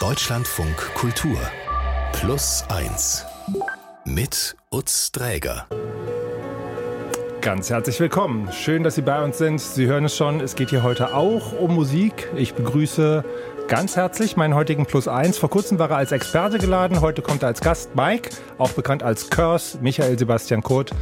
Deutschlandfunk Kultur Plus 1 mit Utz Dräger. Ganz herzlich willkommen. Schön, dass Sie bei uns sind. Sie hören es schon, es geht hier heute auch um Musik. Ich begrüße ganz herzlich meinen heutigen Plus 1. Vor kurzem war er als Experte geladen, heute kommt er als Gast Mike, auch bekannt als Curse, Michael Sebastian Kurt.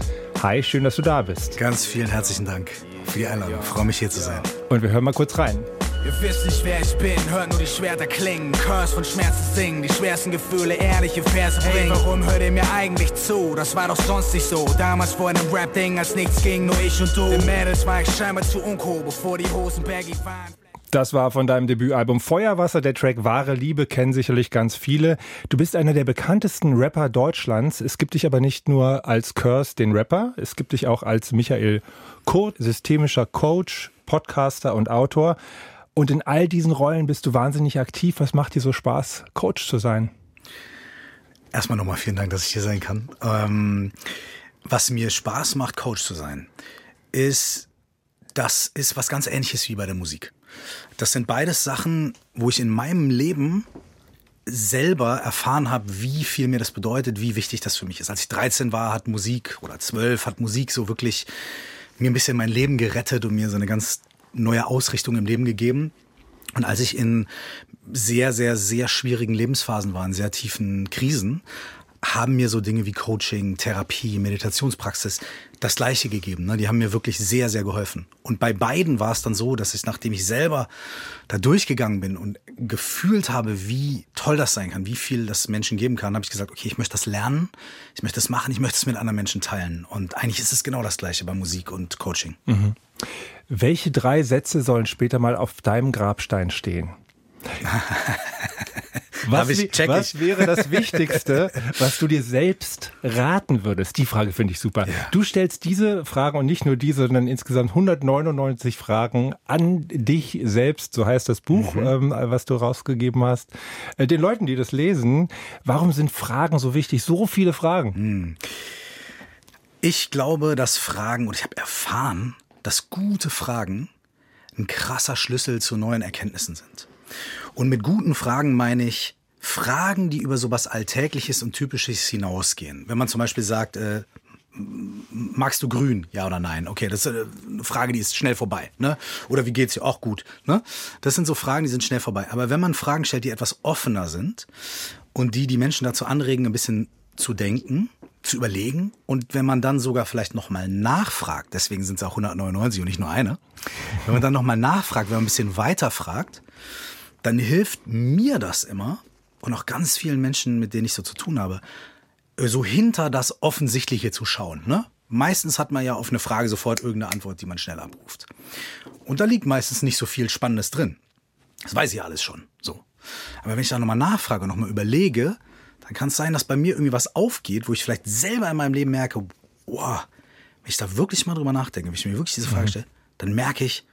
Hi, schön, dass du da bist. Ganz vielen herzlichen Dank für die Einladung. Ich freue mich hier zu sein. Und wir hören mal kurz rein. Ihr wisst nicht, wer ich bin, hört nur die Schwerter klingen. Curse von Schmerzen singen, die schwersten Gefühle, ehrliche Verse bringen. Hey, warum hört ihr mir eigentlich zu? Das war doch sonst nicht so. Damals vor einem Rap-Ding, als nichts ging, nur ich und du. Den Mädels war ich scheinbar zu uncool, bevor die Hosen baggy waren. Das war von deinem Debütalbum Feuerwasser. Der Track Wahre Liebe kennen sicherlich ganz viele. Du bist einer der bekanntesten Rapper Deutschlands. Es gibt dich aber nicht nur als Curse, den Rapper. Es gibt dich auch als Michael Kurt, systemischer Coach, Podcaster und Autor. Und in all diesen Rollen bist du wahnsinnig aktiv. Was macht dir so Spaß, Coach zu sein? Erstmal nochmal vielen Dank, dass ich hier sein kann. Ähm, was mir Spaß macht, Coach zu sein, ist, das ist was ganz ähnliches wie bei der Musik. Das sind beides Sachen, wo ich in meinem Leben selber erfahren habe, wie viel mir das bedeutet, wie wichtig das für mich ist. Als ich 13 war, hat Musik oder 12 hat Musik so wirklich mir ein bisschen mein Leben gerettet und mir so eine ganz neue Ausrichtung im Leben gegeben. Und als ich in sehr, sehr, sehr schwierigen Lebensphasen war, in sehr tiefen Krisen, haben mir so Dinge wie Coaching, Therapie, Meditationspraxis das Gleiche gegeben. Ne? Die haben mir wirklich sehr, sehr geholfen. Und bei beiden war es dann so, dass ich, nachdem ich selber da durchgegangen bin und gefühlt habe, wie toll das sein kann, wie viel das Menschen geben kann, habe ich gesagt, okay, ich möchte das lernen, ich möchte das machen, ich möchte es mit anderen Menschen teilen. Und eigentlich ist es genau das Gleiche bei Musik und Coaching. Mhm. Welche drei Sätze sollen später mal auf deinem Grabstein stehen? Was, ich, was wäre das Wichtigste, was du dir selbst raten würdest? Die Frage finde ich super. Ja. Du stellst diese Fragen und nicht nur diese, sondern insgesamt 199 Fragen an dich selbst, so heißt das Buch, mhm. ähm, was du rausgegeben hast. Äh, den Leuten, die das lesen, warum sind Fragen so wichtig? So viele Fragen. Mhm. Ich glaube, dass Fragen, und ich habe erfahren, dass gute Fragen ein krasser Schlüssel zu neuen Erkenntnissen sind. Und mit guten Fragen meine ich Fragen, die über sowas Alltägliches und Typisches hinausgehen. Wenn man zum Beispiel sagt, äh, magst du grün, ja oder nein? Okay, das ist eine Frage, die ist schnell vorbei. Ne? Oder wie geht's dir? Auch gut. Ne? Das sind so Fragen, die sind schnell vorbei. Aber wenn man Fragen stellt, die etwas offener sind und die die Menschen dazu anregen, ein bisschen zu denken, zu überlegen und wenn man dann sogar vielleicht nochmal nachfragt, deswegen sind es auch 199 und nicht nur eine, wenn man dann nochmal nachfragt, wenn man ein bisschen weiter fragt, dann hilft mir das immer und auch ganz vielen Menschen, mit denen ich so zu tun habe, so hinter das Offensichtliche zu schauen. Ne? Meistens hat man ja auf eine Frage sofort irgendeine Antwort, die man schnell abruft. Und da liegt meistens nicht so viel Spannendes drin. Das weiß ich alles schon. So. Aber wenn ich da nochmal nachfrage und nochmal überlege, dann kann es sein, dass bei mir irgendwie was aufgeht, wo ich vielleicht selber in meinem Leben merke, boah, wenn ich da wirklich mal drüber nachdenke, wenn ich mir wirklich diese Frage mhm. stelle, dann merke ich,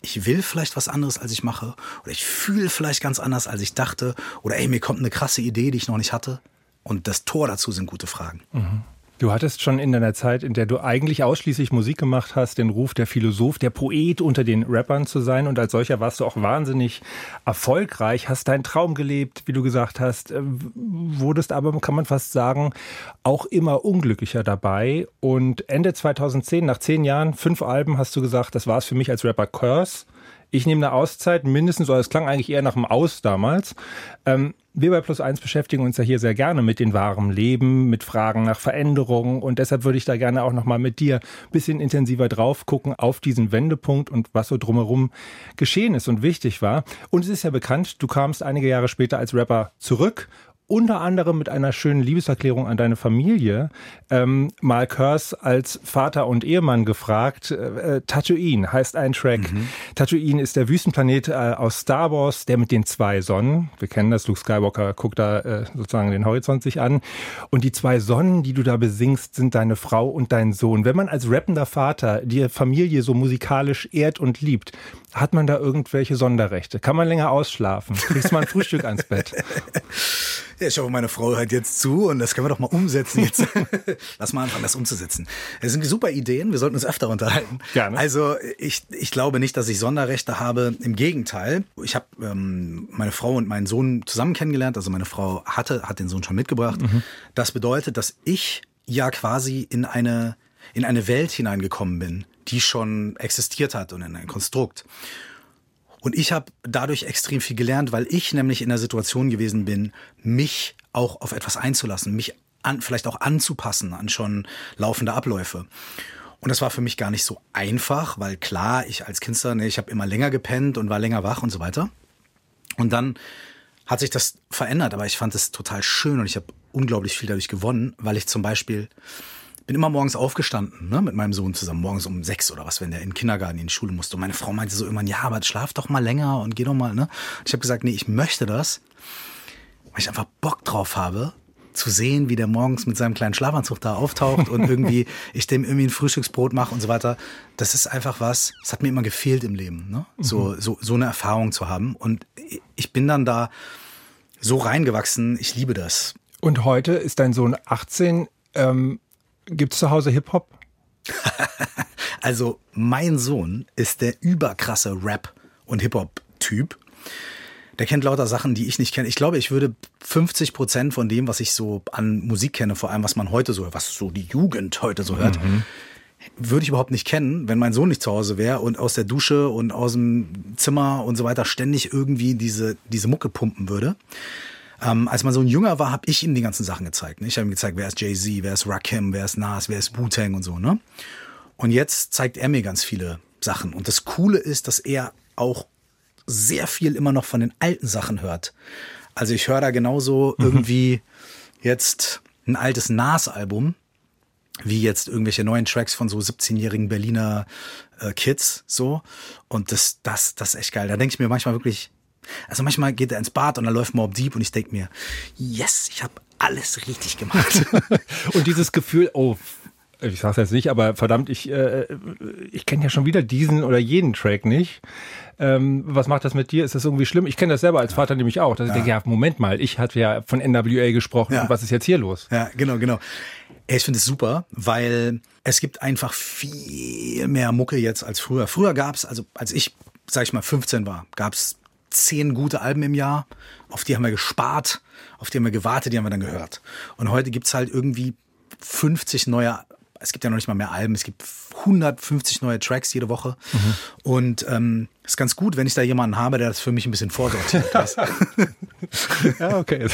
ich will vielleicht was anderes, als ich mache, oder ich fühle vielleicht ganz anders, als ich dachte, oder ey, mir kommt eine krasse Idee, die ich noch nicht hatte. Und das Tor dazu sind gute Fragen. Mhm. Du hattest schon in deiner Zeit, in der du eigentlich ausschließlich Musik gemacht hast, den Ruf der Philosoph, der Poet unter den Rappern zu sein. Und als solcher warst du auch wahnsinnig erfolgreich, hast deinen Traum gelebt, wie du gesagt hast, äh, wurdest aber, kann man fast sagen, auch immer unglücklicher dabei. Und Ende 2010, nach zehn Jahren, fünf Alben, hast du gesagt, das war es für mich als Rapper Curse. Ich nehme eine Auszeit, mindestens, oder es klang eigentlich eher nach einem Aus damals. Ähm, wir bei Plus Eins beschäftigen uns ja hier sehr gerne mit dem wahren Leben, mit Fragen nach Veränderungen und deshalb würde ich da gerne auch nochmal mit dir ein bisschen intensiver drauf gucken auf diesen Wendepunkt und was so drumherum geschehen ist und wichtig war. Und es ist ja bekannt, du kamst einige Jahre später als Rapper zurück unter anderem mit einer schönen Liebeserklärung an deine Familie, ähm, mal Curse als Vater und Ehemann gefragt. Äh, äh, Tatooine heißt ein Track. Mhm. Tatooine ist der Wüstenplanet äh, aus Star Wars, der mit den zwei Sonnen. Wir kennen das, Luke Skywalker guckt da äh, sozusagen den Horizont sich an. Und die zwei Sonnen, die du da besingst, sind deine Frau und dein Sohn. Wenn man als rappender Vater die Familie so musikalisch ehrt und liebt, hat man da irgendwelche Sonderrechte? Kann man länger ausschlafen? Kriegst mal ein Frühstück ans Bett? Ja, ich hoffe, meine Frau hört jetzt zu und das können wir doch mal umsetzen jetzt. Lass mal anfangen, das umzusetzen. Das sind super Ideen, wir sollten uns öfter unterhalten. Gerne. Also ich, ich glaube nicht, dass ich Sonderrechte habe. Im Gegenteil, ich habe ähm, meine Frau und meinen Sohn zusammen kennengelernt. Also meine Frau hatte, hat den Sohn schon mitgebracht. Mhm. Das bedeutet, dass ich ja quasi in eine, in eine Welt hineingekommen bin, die schon existiert hat und in ein Konstrukt. Und ich habe dadurch extrem viel gelernt, weil ich nämlich in der Situation gewesen bin, mich auch auf etwas einzulassen, mich an, vielleicht auch anzupassen an schon laufende Abläufe. Und das war für mich gar nicht so einfach, weil klar, ich als Kindster, ne, ich habe immer länger gepennt und war länger wach und so weiter. Und dann hat sich das verändert, aber ich fand es total schön und ich habe unglaublich viel dadurch gewonnen, weil ich zum Beispiel bin immer morgens aufgestanden, ne, mit meinem Sohn zusammen, morgens um sechs oder was, wenn der in den Kindergarten, in die Schule musste. Und meine Frau meinte so immer, ja, aber schlaf doch mal länger und geh doch mal, ne. Und ich habe gesagt, nee, ich möchte das, weil ich einfach Bock drauf habe, zu sehen, wie der morgens mit seinem kleinen Schlafanzug da auftaucht und irgendwie ich dem irgendwie ein Frühstücksbrot mache und so weiter. Das ist einfach was, das hat mir immer gefehlt im Leben, ne? So, mhm. so, so eine Erfahrung zu haben. Und ich bin dann da so reingewachsen. Ich liebe das. Und heute ist dein Sohn 18. Ähm, Gibt es zu Hause Hip-Hop? also, mein Sohn ist der überkrasse Rap- und Hip-Hop-Typ. Der kennt lauter Sachen, die ich nicht kenne. Ich glaube, ich würde 50 Prozent von dem, was ich so an Musik kenne, vor allem was man heute so, was so die Jugend heute so hört, mhm. würde ich überhaupt nicht kennen, wenn mein Sohn nicht zu Hause wäre und aus der Dusche und aus dem Zimmer und so weiter ständig irgendwie diese, diese Mucke pumpen würde. Ähm, als man so ein Jünger war, habe ich ihm die ganzen Sachen gezeigt. Ne? Ich habe ihm gezeigt, wer ist Jay-Z, wer ist Rakim, wer ist Nas, wer ist Wu-Tang und so. Ne? Und jetzt zeigt er mir ganz viele Sachen. Und das Coole ist, dass er auch sehr viel immer noch von den alten Sachen hört. Also ich höre da genauso mhm. irgendwie jetzt ein altes Nas-Album, wie jetzt irgendwelche neuen Tracks von so 17-jährigen Berliner äh, Kids so und das das das ist echt geil. Da denke ich mir manchmal wirklich, also manchmal geht er ins Bad und dann läuft Mob Deep und ich denke mir, yes, ich habe alles richtig gemacht. und dieses Gefühl, oh, ich sag's jetzt nicht, aber verdammt, ich, äh, ich kenne ja schon wieder diesen oder jeden Track nicht. Ähm, was macht das mit dir? Ist das irgendwie schlimm? Ich kenne das selber als Vater nämlich auch. Dass ja. ich denke, ja, Moment mal, ich hatte ja von NWA gesprochen ja. und was ist jetzt hier los? Ja, genau, genau. Ich finde es super, weil es gibt einfach viel mehr Mucke jetzt als früher. Früher gab's, also als ich, sag ich mal, 15 war, gab's zehn gute Alben im Jahr. Auf die haben wir gespart, auf die haben wir gewartet, die haben wir dann gehört. Und heute gibt's halt irgendwie 50 neue es gibt ja noch nicht mal mehr Alben, es gibt 150 neue Tracks jede Woche. Mhm. Und ähm, ist ganz gut, wenn ich da jemanden habe, der das für mich ein bisschen vorsortiert. ja, okay.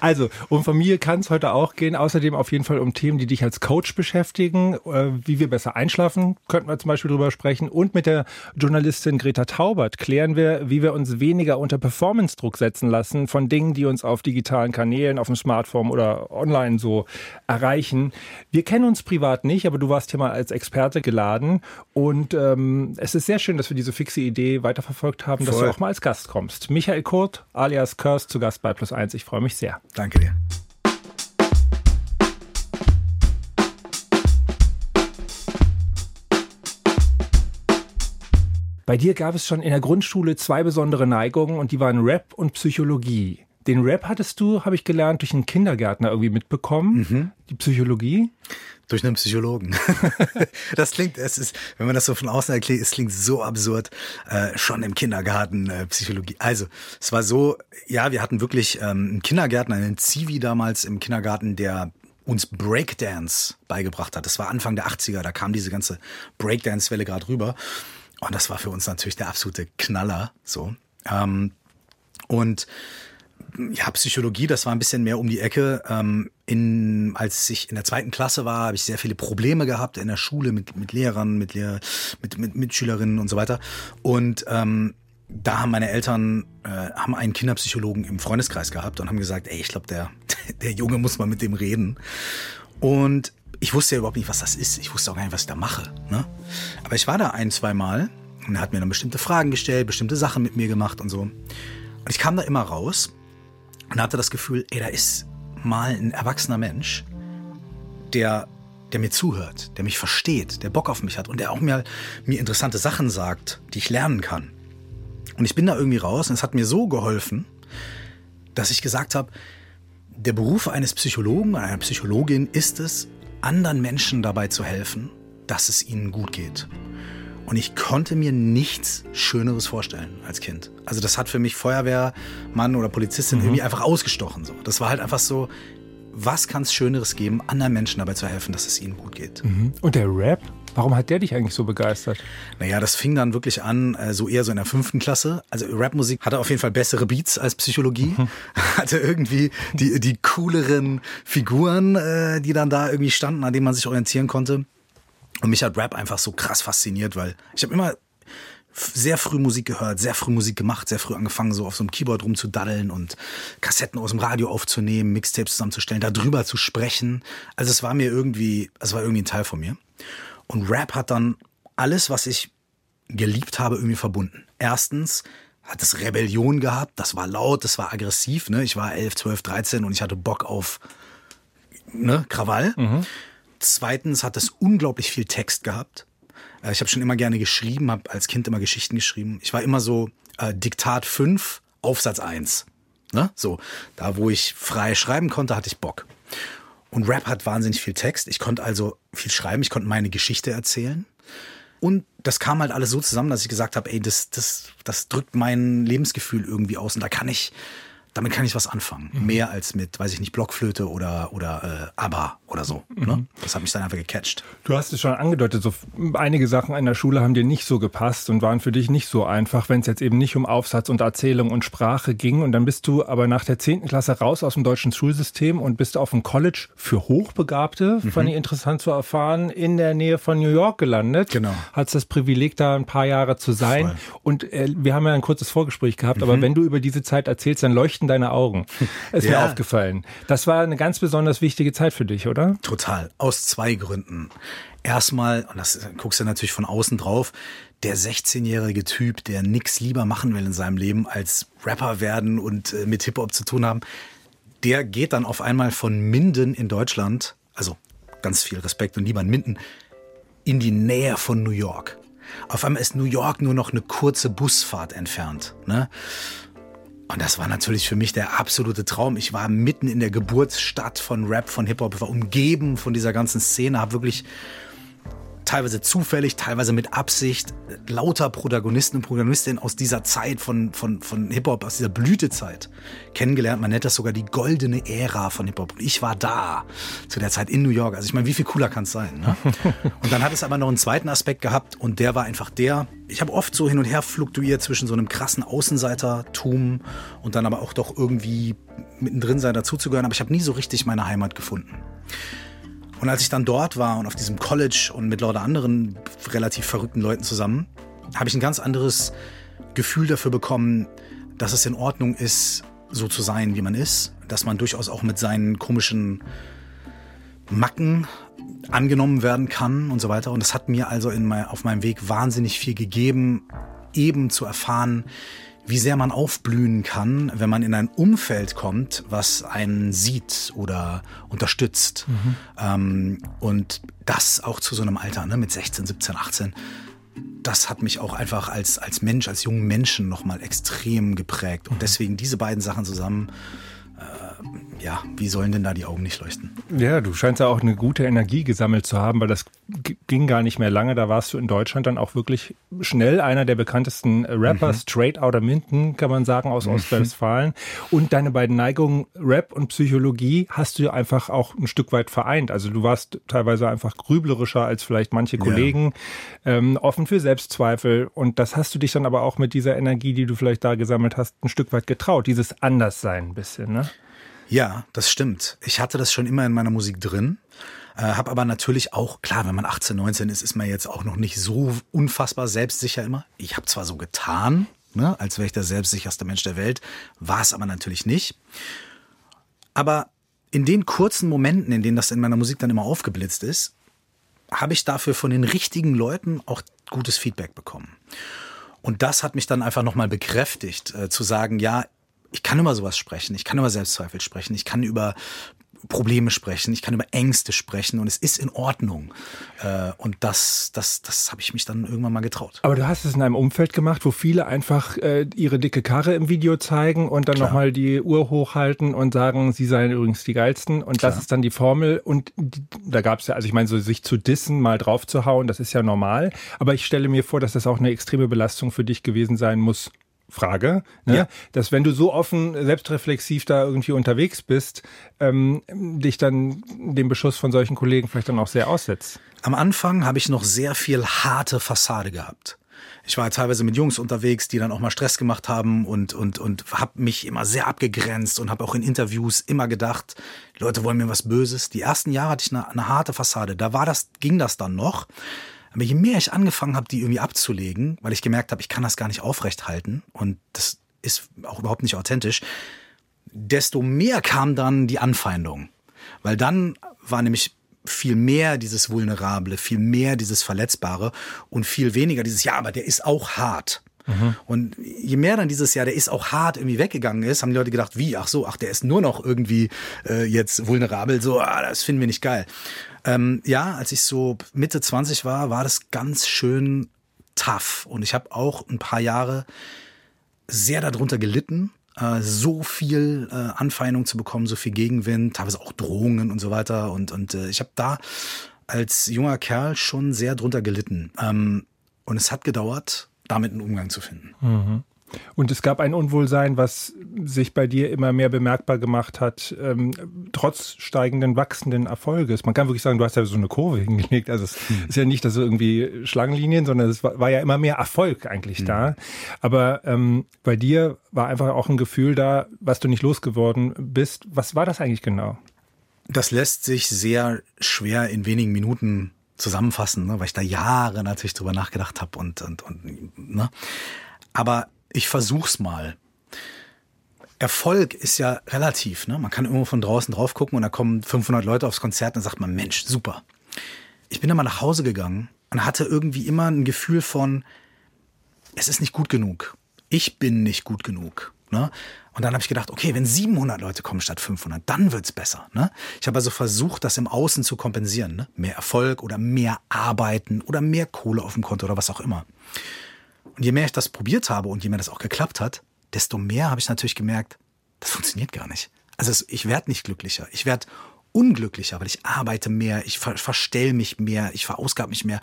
Also, um Familie kann es heute auch gehen. Außerdem auf jeden Fall um Themen, die dich als Coach beschäftigen. Äh, wie wir besser einschlafen, könnten wir zum Beispiel drüber sprechen. Und mit der Journalistin Greta Taubert klären wir, wie wir uns weniger unter Performance-Druck setzen lassen von Dingen, die uns auf digitalen Kanälen, auf dem Smartphone oder online so erreichen. Wir kennen uns privat nicht, aber du warst hier mal als Experte geladen. Und ähm, es ist sehr schön, dass dass wir diese fixe Idee weiterverfolgt haben, Voll. dass du auch mal als Gast kommst. Michael Kurt alias Curse zu Gast bei Plus 1. Ich freue mich sehr. Danke dir. Bei dir gab es schon in der Grundschule zwei besondere Neigungen und die waren Rap und Psychologie. Den Rap hattest du, habe ich gelernt, durch einen Kindergärtner irgendwie mitbekommen. Mhm. Die Psychologie? Durch einen Psychologen. das klingt, es ist, wenn man das so von außen erklärt, es klingt so absurd. Äh, schon im Kindergarten äh, Psychologie. Also, es war so, ja, wir hatten wirklich ähm, einen Kindergärtner, einen Zivi damals im Kindergarten, der uns Breakdance beigebracht hat. Das war Anfang der 80er, da kam diese ganze Breakdance-Welle gerade rüber. Und das war für uns natürlich der absolute Knaller. So. Ähm, und ja, Psychologie, das war ein bisschen mehr um die Ecke. Ähm, in, als ich in der zweiten Klasse war, habe ich sehr viele Probleme gehabt in der Schule mit, mit Lehrern, mit, Lehr mit, mit Mitschülerinnen und so weiter. Und ähm, da haben meine Eltern äh, haben einen Kinderpsychologen im Freundeskreis gehabt und haben gesagt, ey, ich glaube, der, der Junge muss mal mit dem reden. Und ich wusste ja überhaupt nicht, was das ist. Ich wusste auch gar nicht, was ich da mache. Ne? Aber ich war da ein, zwei Mal und er hat mir dann bestimmte Fragen gestellt, bestimmte Sachen mit mir gemacht und so. Und ich kam da immer raus und hatte das Gefühl, ey, da ist mal ein erwachsener Mensch, der, der mir zuhört, der mich versteht, der Bock auf mich hat und der auch mir, mir interessante Sachen sagt, die ich lernen kann. Und ich bin da irgendwie raus und es hat mir so geholfen, dass ich gesagt habe, der Beruf eines Psychologen einer Psychologin ist es, anderen Menschen dabei zu helfen, dass es ihnen gut geht. Und ich konnte mir nichts Schöneres vorstellen als Kind. Also das hat für mich Feuerwehrmann oder Polizistin mhm. irgendwie einfach ausgestochen. So. Das war halt einfach so, was kann es Schöneres geben, anderen Menschen dabei zu helfen, dass es ihnen gut geht. Mhm. Und der Rap? Warum hat der dich eigentlich so begeistert? Naja, das fing dann wirklich an, äh, so eher so in der fünften Klasse. Also Rapmusik hatte auf jeden Fall bessere Beats als Psychologie. Mhm. Hatte irgendwie die, die cooleren Figuren, äh, die dann da irgendwie standen, an denen man sich orientieren konnte. Und mich hat Rap einfach so krass fasziniert, weil ich habe immer sehr früh Musik gehört, sehr früh Musik gemacht, sehr früh angefangen, so auf so einem Keyboard rumzudaddeln und Kassetten aus dem Radio aufzunehmen, Mixtapes zusammenzustellen, darüber zu sprechen. Also es war mir irgendwie, es war irgendwie ein Teil von mir. Und Rap hat dann alles, was ich geliebt habe, irgendwie verbunden. Erstens hat es Rebellion gehabt, das war laut, das war aggressiv. Ne? Ich war 11, 12, 13 und ich hatte Bock auf ne, Krawall. Mhm. Zweitens hat es unglaublich viel Text gehabt. Äh, ich habe schon immer gerne geschrieben, habe als Kind immer Geschichten geschrieben. Ich war immer so äh, Diktat 5, Aufsatz 1. Ne? So, da wo ich frei schreiben konnte, hatte ich Bock. Und Rap hat wahnsinnig viel Text. Ich konnte also viel schreiben, ich konnte meine Geschichte erzählen. Und das kam halt alles so zusammen, dass ich gesagt habe, ey, das, das, das drückt mein Lebensgefühl irgendwie aus. Und da kann ich, damit kann ich was anfangen. Mhm. Mehr als mit, weiß ich nicht, Blockflöte oder, oder äh, ABBA oder so. Mhm. Ne? Das hat mich dann einfach gecatcht. Du hast es schon angedeutet, so einige Sachen in der Schule haben dir nicht so gepasst und waren für dich nicht so einfach, wenn es jetzt eben nicht um Aufsatz und Erzählung und Sprache ging. Und dann bist du aber nach der 10. Klasse raus aus dem deutschen Schulsystem und bist auf dem College für Hochbegabte, mhm. fand ich interessant zu erfahren, in der Nähe von New York gelandet. Genau. Hattest das Privileg, da ein paar Jahre zu sein. Voll. Und äh, wir haben ja ein kurzes Vorgespräch gehabt, aber mhm. wenn du über diese Zeit erzählst, dann leuchten leuchten deine Augen. Ist ja. mir aufgefallen. Das war eine ganz besonders wichtige Zeit für dich, oder? Total. Aus zwei Gründen. Erstmal, und das guckst du natürlich von außen drauf, der 16-jährige Typ, der nichts lieber machen will in seinem Leben, als Rapper werden und äh, mit Hip-Hop zu tun haben, der geht dann auf einmal von Minden in Deutschland, also ganz viel Respekt und lieber in Minden, in die Nähe von New York. Auf einmal ist New York nur noch eine kurze Busfahrt entfernt. Ne? Und das war natürlich für mich der absolute Traum. Ich war mitten in der Geburtsstadt von Rap, von Hip-Hop, war umgeben von dieser ganzen Szene, habe wirklich teilweise zufällig, teilweise mit Absicht, lauter Protagonisten und Protagonistinnen aus dieser Zeit von, von, von Hip-Hop, aus dieser Blütezeit kennengelernt. Man nennt das sogar die goldene Ära von Hip-Hop. Und ich war da zu der Zeit in New York. Also ich meine, wie viel cooler kann es sein? Ne? Und dann hat es aber noch einen zweiten Aspekt gehabt und der war einfach der, ich habe oft so hin und her fluktuiert zwischen so einem krassen Außenseitertum und dann aber auch doch irgendwie mittendrin sein, dazuzugehören. Aber ich habe nie so richtig meine Heimat gefunden. Und als ich dann dort war und auf diesem College und mit lauter anderen relativ verrückten Leuten zusammen, habe ich ein ganz anderes Gefühl dafür bekommen, dass es in Ordnung ist, so zu sein, wie man ist, dass man durchaus auch mit seinen komischen Macken angenommen werden kann und so weiter. Und das hat mir also in mein, auf meinem Weg wahnsinnig viel gegeben, eben zu erfahren, wie sehr man aufblühen kann, wenn man in ein Umfeld kommt, was einen sieht oder unterstützt. Mhm. Ähm, und das auch zu so einem Alter, ne, mit 16, 17, 18. Das hat mich auch einfach als, als Mensch, als jungen Menschen nochmal extrem geprägt. Und mhm. deswegen diese beiden Sachen zusammen ja, wie sollen denn da die Augen nicht leuchten? Ja, du scheinst ja auch eine gute Energie gesammelt zu haben, weil das ging gar nicht mehr lange. Da warst du in Deutschland dann auch wirklich schnell einer der bekanntesten Rapper, mhm. straight outer Minden, kann man sagen, aus mhm. Ostwestfalen. Und deine beiden Neigungen, Rap und Psychologie, hast du einfach auch ein Stück weit vereint. Also du warst teilweise einfach grüblerischer als vielleicht manche Kollegen, ja. ähm, offen für Selbstzweifel. Und das hast du dich dann aber auch mit dieser Energie, die du vielleicht da gesammelt hast, ein Stück weit getraut. Dieses Anderssein ein bisschen, ne? Ja, das stimmt. Ich hatte das schon immer in meiner Musik drin. Äh, habe aber natürlich auch, klar, wenn man 18, 19 ist, ist man jetzt auch noch nicht so unfassbar selbstsicher immer. Ich habe zwar so getan, ne, als wäre ich der selbstsicherste Mensch der Welt, war es aber natürlich nicht. Aber in den kurzen Momenten, in denen das in meiner Musik dann immer aufgeblitzt ist, habe ich dafür von den richtigen Leuten auch gutes Feedback bekommen. Und das hat mich dann einfach nochmal bekräftigt, äh, zu sagen, ja, ich kann über sowas sprechen, ich kann über Selbstzweifel sprechen, ich kann über Probleme sprechen, ich kann über Ängste sprechen und es ist in Ordnung. Äh, und das, das, das habe ich mich dann irgendwann mal getraut. Aber du hast es in einem Umfeld gemacht, wo viele einfach äh, ihre dicke Karre im Video zeigen und dann nochmal die Uhr hochhalten und sagen, sie seien übrigens die geilsten. Und Klar. das ist dann die Formel. Und da gab es ja, also ich meine, so sich zu dissen, mal drauf zu hauen, das ist ja normal. Aber ich stelle mir vor, dass das auch eine extreme Belastung für dich gewesen sein muss, Frage, ne? ja. dass wenn du so offen, selbstreflexiv da irgendwie unterwegs bist, ähm, dich dann dem Beschuss von solchen Kollegen vielleicht dann auch sehr aussetzt. Am Anfang habe ich noch sehr viel harte Fassade gehabt. Ich war teilweise mit Jungs unterwegs, die dann auch mal Stress gemacht haben und und und habe mich immer sehr abgegrenzt und habe auch in Interviews immer gedacht, Leute wollen mir was Böses. Die ersten Jahre hatte ich eine, eine harte Fassade. Da war das, ging das dann noch. Aber je mehr ich angefangen habe, die irgendwie abzulegen, weil ich gemerkt habe, ich kann das gar nicht aufrechthalten und das ist auch überhaupt nicht authentisch, desto mehr kam dann die Anfeindung. Weil dann war nämlich viel mehr dieses Vulnerable, viel mehr dieses Verletzbare und viel weniger dieses, ja, aber der ist auch hart. Mhm. Und je mehr dann dieses Jahr, der ist auch hart irgendwie weggegangen ist, haben die Leute gedacht, wie, ach so, ach, der ist nur noch irgendwie äh, jetzt vulnerabel, so, ah, das finden wir nicht geil. Ähm, ja, als ich so Mitte 20 war, war das ganz schön tough. Und ich habe auch ein paar Jahre sehr darunter gelitten, äh, so viel äh, Anfeindung zu bekommen, so viel Gegenwind, teilweise auch Drohungen und so weiter. Und, und äh, ich habe da als junger Kerl schon sehr drunter gelitten. Ähm, und es hat gedauert, damit einen Umgang zu finden. Mhm. Und es gab ein Unwohlsein, was sich bei dir immer mehr bemerkbar gemacht hat, ähm, trotz steigenden, wachsenden Erfolges. Man kann wirklich sagen, du hast ja so eine Kurve hingelegt. Also es hm. ist ja nicht, dass irgendwie Schlangenlinien, sondern es war, war ja immer mehr Erfolg eigentlich hm. da. Aber ähm, bei dir war einfach auch ein Gefühl da, was du nicht losgeworden bist. Was war das eigentlich genau? Das lässt sich sehr schwer in wenigen Minuten zusammenfassen, ne, weil ich da Jahre natürlich drüber nachgedacht habe und, und, und ne. Aber ich versuch's mal. Erfolg ist ja relativ. Ne? Man kann irgendwo von draußen drauf gucken und da kommen 500 Leute aufs Konzert und dann sagt man, Mensch, super. Ich bin dann mal nach Hause gegangen und hatte irgendwie immer ein Gefühl von, es ist nicht gut genug. Ich bin nicht gut genug. Ne? Und dann habe ich gedacht, okay, wenn 700 Leute kommen statt 500, dann wird's besser. Ne? Ich habe also versucht, das im Außen zu kompensieren. Ne? Mehr Erfolg oder mehr Arbeiten oder mehr Kohle auf dem Konto oder was auch immer. Und je mehr ich das probiert habe und je mehr das auch geklappt hat, desto mehr habe ich natürlich gemerkt, das funktioniert gar nicht. Also ich werde nicht glücklicher. Ich werde unglücklicher, weil ich arbeite mehr, ich ver verstell mich mehr, ich verausgabe mich mehr.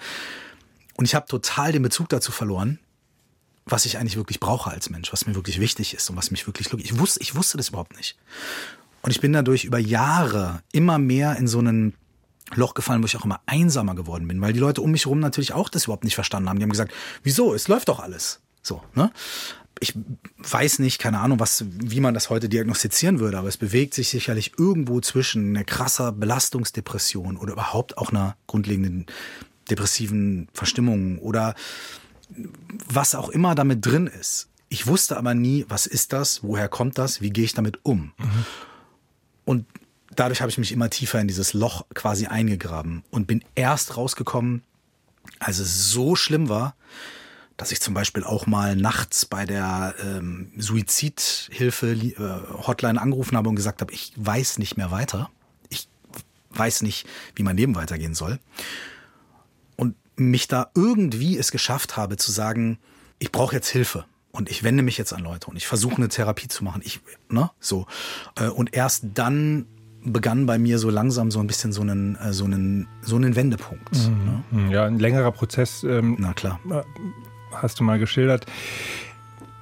Und ich habe total den Bezug dazu verloren, was ich eigentlich wirklich brauche als Mensch, was mir wirklich wichtig ist und was mich wirklich glücklich. Ich wusste, ich wusste das überhaupt nicht. Und ich bin dadurch über Jahre immer mehr in so einen Loch gefallen, wo ich auch immer einsamer geworden bin, weil die Leute um mich herum natürlich auch das überhaupt nicht verstanden haben. Die haben gesagt, wieso? Es läuft doch alles. So, ne? Ich weiß nicht, keine Ahnung, was, wie man das heute diagnostizieren würde, aber es bewegt sich sicherlich irgendwo zwischen einer krasser Belastungsdepression oder überhaupt auch einer grundlegenden depressiven Verstimmung oder was auch immer damit drin ist. Ich wusste aber nie, was ist das, woher kommt das, wie gehe ich damit um. Mhm. Und dadurch habe ich mich immer tiefer in dieses Loch quasi eingegraben und bin erst rausgekommen, als es so schlimm war, dass ich zum Beispiel auch mal nachts bei der ähm, Suizidhilfe-Hotline äh, angerufen habe und gesagt habe, ich weiß nicht mehr weiter. Ich weiß nicht, wie mein Leben weitergehen soll. Und mich da irgendwie es geschafft habe zu sagen, ich brauche jetzt Hilfe und ich wende mich jetzt an Leute und ich versuche eine Therapie zu machen. Ich, ne, so. Äh, und erst dann begann bei mir so langsam so ein bisschen so einen, äh, so einen, so einen Wendepunkt. Mhm. Ne? Mhm. Ja, ein längerer Prozess. Ähm, Na klar. Äh, hast du mal geschildert.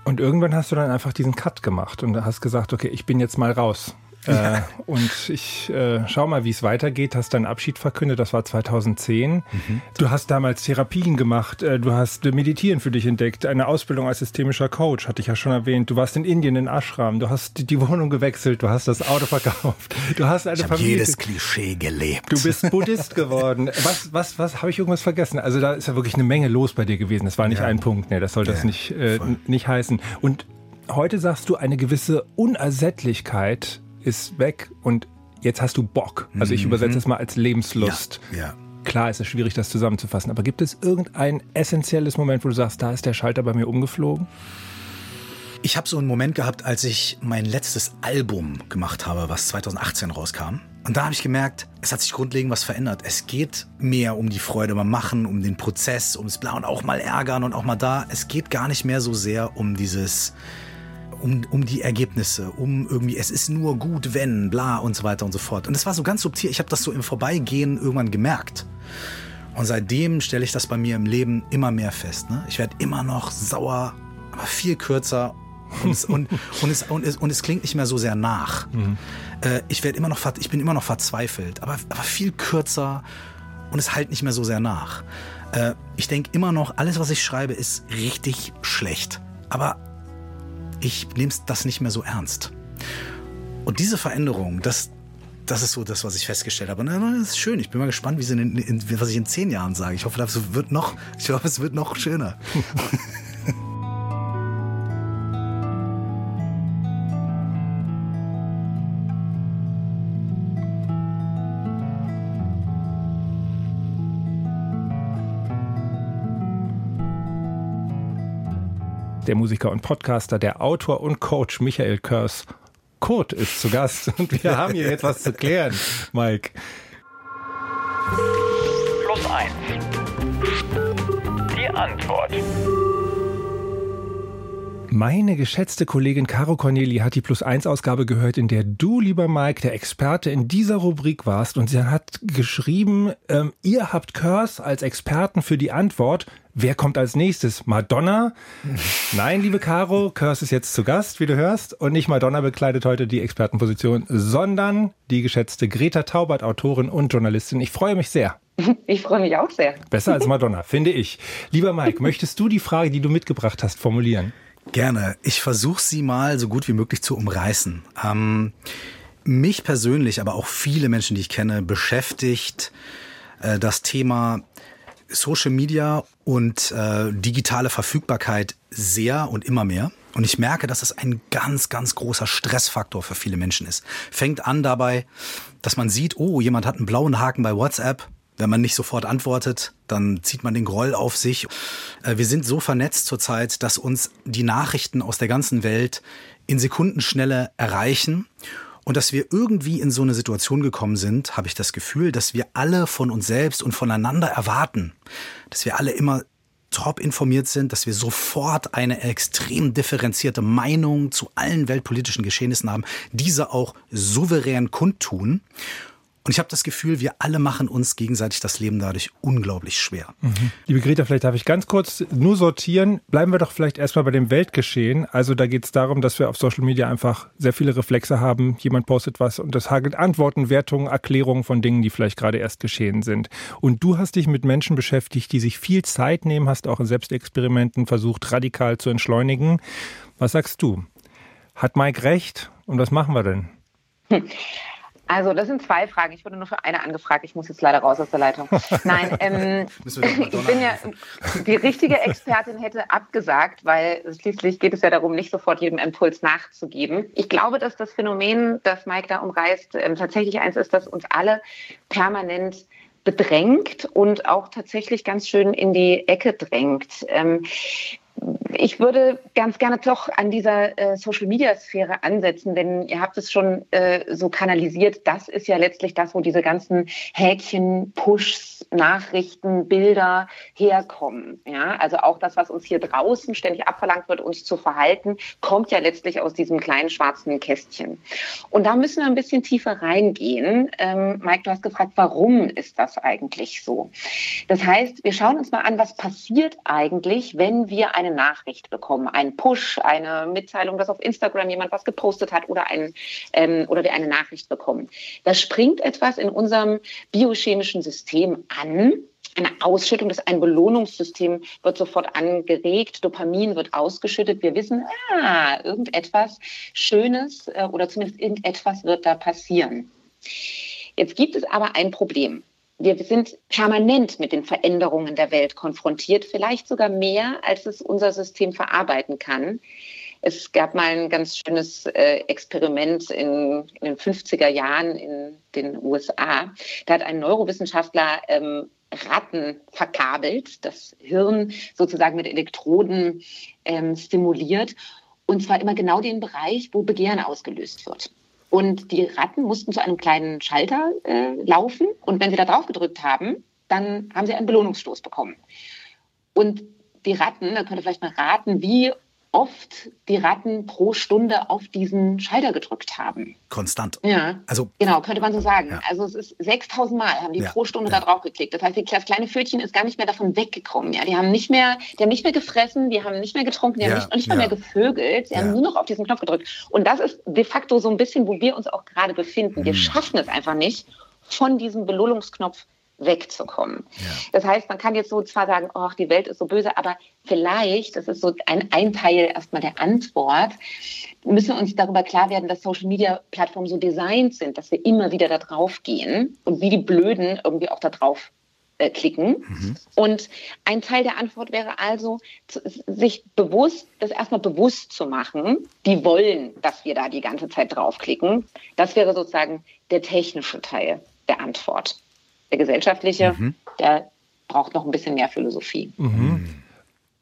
Und irgendwann hast du dann einfach diesen Cut gemacht und hast gesagt, okay, ich bin jetzt mal raus. Äh, und ich äh, schau mal, wie es weitergeht. Hast deinen Abschied verkündet, das war 2010. Mhm. Du hast damals Therapien gemacht, äh, du hast Meditieren für dich entdeckt, eine Ausbildung als systemischer Coach, hatte ich ja schon erwähnt. Du warst in Indien in Ashram, du hast die Wohnung gewechselt, du hast das Auto verkauft, du hast eine ich Familie. jedes Klischee gelebt. Du bist Buddhist geworden. Was, was, was, habe ich irgendwas vergessen? Also da ist ja wirklich eine Menge los bei dir gewesen. Das war nicht ja. ein Punkt, ne, das soll ja, das nicht, äh, nicht heißen. Und heute sagst du eine gewisse Unersättlichkeit ist weg und jetzt hast du Bock. Also ich mhm. übersetze es mal als Lebenslust. Ja, ja. Klar ist es schwierig, das zusammenzufassen, aber gibt es irgendein essentielles Moment, wo du sagst, da ist der Schalter bei mir umgeflogen? Ich habe so einen Moment gehabt, als ich mein letztes Album gemacht habe, was 2018 rauskam. Und da habe ich gemerkt, es hat sich grundlegend was verändert. Es geht mehr um die Freude beim Machen, um den Prozess, ums Bla und auch mal ärgern und auch mal da. Es geht gar nicht mehr so sehr um dieses, um, um die Ergebnisse, um irgendwie, es ist nur gut, wenn, bla und so weiter und so fort. Und es war so ganz subtil. Ich habe das so im Vorbeigehen irgendwann gemerkt. Und seitdem stelle ich das bei mir im Leben immer mehr fest. Ne? Ich werde immer noch sauer, aber viel kürzer und es, und, und, es, und, es, und es klingt nicht mehr so sehr nach. Mhm. Äh, ich, werd immer noch, ich bin immer noch verzweifelt, aber, aber viel kürzer und es halt nicht mehr so sehr nach. Äh, ich denke immer noch, alles, was ich schreibe, ist richtig schlecht. Aber ich nehme das nicht mehr so ernst. Und diese Veränderung, das, das ist so das, was ich festgestellt habe. Und das ist schön. Ich bin mal gespannt, wie sie in, in, was ich in zehn Jahren sage. Ich hoffe, das wird noch, ich hoffe, es wird noch schöner. der Musiker und Podcaster, der Autor und Coach Michael Körs. Kurt ist zu Gast und wir haben hier jetzt was zu klären, Mike. Plus eins. Die Antwort. Meine geschätzte Kollegin Caro Corneli hat die Plus 1 Ausgabe gehört, in der du, lieber Mike, der Experte in dieser Rubrik warst. Und sie hat geschrieben, ähm, ihr habt Curse als Experten für die Antwort. Wer kommt als nächstes? Madonna? Nein, liebe Caro, Curse ist jetzt zu Gast, wie du hörst. Und nicht Madonna bekleidet heute die Expertenposition, sondern die geschätzte Greta Taubert, Autorin und Journalistin. Ich freue mich sehr. Ich freue mich auch sehr. Besser als Madonna, finde ich. Lieber Mike, möchtest du die Frage, die du mitgebracht hast, formulieren? Gerne. Ich versuche sie mal so gut wie möglich zu umreißen. Ähm, mich persönlich, aber auch viele Menschen, die ich kenne, beschäftigt äh, das Thema Social Media und äh, digitale Verfügbarkeit sehr und immer mehr. Und ich merke, dass es ein ganz, ganz großer Stressfaktor für viele Menschen ist. Fängt an dabei, dass man sieht, oh, jemand hat einen blauen Haken bei WhatsApp wenn man nicht sofort antwortet, dann zieht man den Groll auf sich. Äh, wir sind so vernetzt zurzeit, dass uns die Nachrichten aus der ganzen Welt in Sekundenschnelle erreichen. Und dass wir irgendwie in so eine Situation gekommen sind, habe ich das Gefühl, dass wir alle von uns selbst und voneinander erwarten, dass wir alle immer top informiert sind, dass wir sofort eine extrem differenzierte Meinung zu allen weltpolitischen Geschehnissen haben, diese auch souverän kundtun. Und ich habe das Gefühl, wir alle machen uns gegenseitig das Leben dadurch unglaublich schwer. Mhm. Liebe Greta, vielleicht darf ich ganz kurz nur sortieren. Bleiben wir doch vielleicht erstmal bei dem Weltgeschehen. Also da geht es darum, dass wir auf Social Media einfach sehr viele Reflexe haben. Jemand postet was und das hagelt Antworten, Wertungen, Erklärungen von Dingen, die vielleicht gerade erst geschehen sind. Und du hast dich mit Menschen beschäftigt, die sich viel Zeit nehmen, hast auch in Selbstexperimenten versucht, radikal zu entschleunigen. Was sagst du? Hat Mike recht? Und was machen wir denn? Hm. Also, das sind zwei Fragen. Ich wurde nur für eine angefragt. Ich muss jetzt leider raus aus der Leitung. Nein, ähm, ich bin ja, die richtige Expertin hätte abgesagt, weil schließlich geht es ja darum, nicht sofort jedem Impuls nachzugeben. Ich glaube, dass das Phänomen, das Mike da umreißt, ähm, tatsächlich eins ist, das uns alle permanent bedrängt und auch tatsächlich ganz schön in die Ecke drängt. Ähm, ich würde ganz gerne doch an dieser äh, Social-Media-Sphäre ansetzen, denn ihr habt es schon äh, so kanalisiert. Das ist ja letztlich das, wo diese ganzen Häkchen, Pushs, Nachrichten, Bilder herkommen. Ja, also auch das, was uns hier draußen ständig abverlangt wird, uns zu verhalten, kommt ja letztlich aus diesem kleinen schwarzen Kästchen. Und da müssen wir ein bisschen tiefer reingehen. Ähm, Mike, du hast gefragt, warum ist das eigentlich so? Das heißt, wir schauen uns mal an, was passiert eigentlich, wenn wir eine Nachricht bekommen, einen Push, eine Mitteilung, dass auf Instagram jemand was gepostet hat oder, ein, ähm, oder wir eine Nachricht bekommen. Da springt etwas in unserem biochemischen System an, eine Ausschüttung, das ein Belohnungssystem wird sofort angeregt, Dopamin wird ausgeschüttet. Wir wissen, ah, irgendetwas Schönes äh, oder zumindest irgendetwas wird da passieren. Jetzt gibt es aber ein Problem wir sind permanent mit den Veränderungen der Welt konfrontiert, vielleicht sogar mehr, als es unser System verarbeiten kann. Es gab mal ein ganz schönes äh, Experiment in, in, den 50er Jahren in den USA. Da hat ein Neurowissenschaftler ähm, Ratten verkabelt, das Hirn sozusagen mit Elektroden ähm, stimuliert Und zwar immer genau den Bereich, wo Begehren ausgelöst wird. Und die Ratten mussten zu einem kleinen Schalter äh, laufen. Und wenn sie da drauf gedrückt haben, dann haben sie einen Belohnungsstoß bekommen. Und die Ratten, da könnt ihr vielleicht mal raten, wie oft die Ratten pro Stunde auf diesen Schalter gedrückt haben. Konstant. Ja. Also, genau, könnte man so sagen. Ja. Also es ist 6000 Mal haben die ja. pro Stunde ja. da drauf geklickt. Das heißt, das kleine Pfötchen ist gar nicht mehr davon weggekommen. Ja, die haben nicht mehr, die haben nicht mehr gefressen, die haben nicht mehr getrunken, die haben nicht, nicht mal mehr gevögelt. Sie haben nur noch auf diesen Knopf gedrückt. Und das ist de facto so ein bisschen, wo wir uns auch gerade befinden. Wir hm. schaffen es einfach nicht, von diesem Belohnungsknopf wegzukommen. Ja. Das heißt, man kann jetzt so zwar sagen, oh, die Welt ist so böse, aber vielleicht, das ist so ein, ein Teil erstmal der Antwort, müssen wir uns darüber klar werden, dass Social Media Plattformen so designt sind, dass wir immer wieder da drauf gehen und wie die Blöden irgendwie auch da drauf äh, klicken. Mhm. Und ein Teil der Antwort wäre also, sich bewusst, das erstmal bewusst zu machen, die wollen, dass wir da die ganze Zeit draufklicken. Das wäre sozusagen der technische Teil der Antwort. Der gesellschaftliche, mhm. der braucht noch ein bisschen mehr Philosophie. Mhm.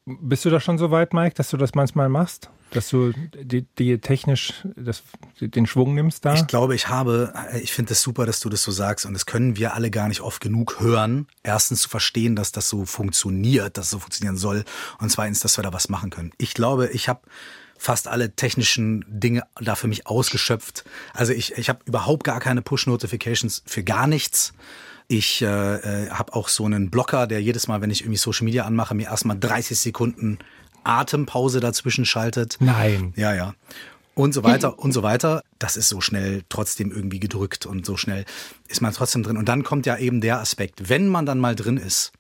Bist du da schon so weit, Mike, dass du das manchmal machst? Dass du die, die technisch das, den Schwung nimmst da? Ich glaube, ich habe, ich finde es das super, dass du das so sagst und das können wir alle gar nicht oft genug hören. Erstens zu verstehen, dass das so funktioniert, dass es so funktionieren soll und zweitens, dass wir da was machen können. Ich glaube, ich habe fast alle technischen Dinge da für mich ausgeschöpft. Also ich, ich habe überhaupt gar keine Push-Notifications für gar nichts. Ich äh, äh, habe auch so einen Blocker, der jedes Mal, wenn ich irgendwie Social Media anmache, mir erstmal 30 Sekunden Atempause dazwischen schaltet. Nein. Ja, ja. Und so weiter und so weiter. Das ist so schnell trotzdem irgendwie gedrückt und so schnell ist man trotzdem drin. Und dann kommt ja eben der Aspekt, wenn man dann mal drin ist,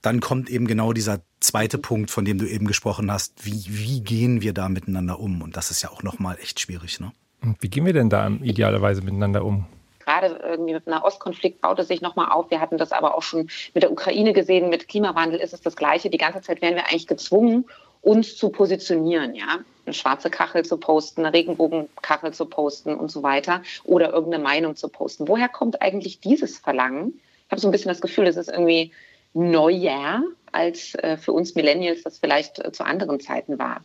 dann kommt eben genau dieser zweite Punkt, von dem du eben gesprochen hast. Wie, wie gehen wir da miteinander um? Und das ist ja auch nochmal echt schwierig, ne? Wie gehen wir denn da idealerweise miteinander um? Gerade irgendwie mit dem Nahostkonflikt baut es sich nochmal auf. Wir hatten das aber auch schon mit der Ukraine gesehen. Mit Klimawandel ist es das Gleiche. Die ganze Zeit werden wir eigentlich gezwungen, uns zu positionieren, ja. Eine schwarze Kachel zu posten, eine Regenbogenkachel zu posten und so weiter oder irgendeine Meinung zu posten. Woher kommt eigentlich dieses Verlangen? Ich habe so ein bisschen das Gefühl, es ist irgendwie neuer als äh, für uns Millennials das vielleicht äh, zu anderen Zeiten war.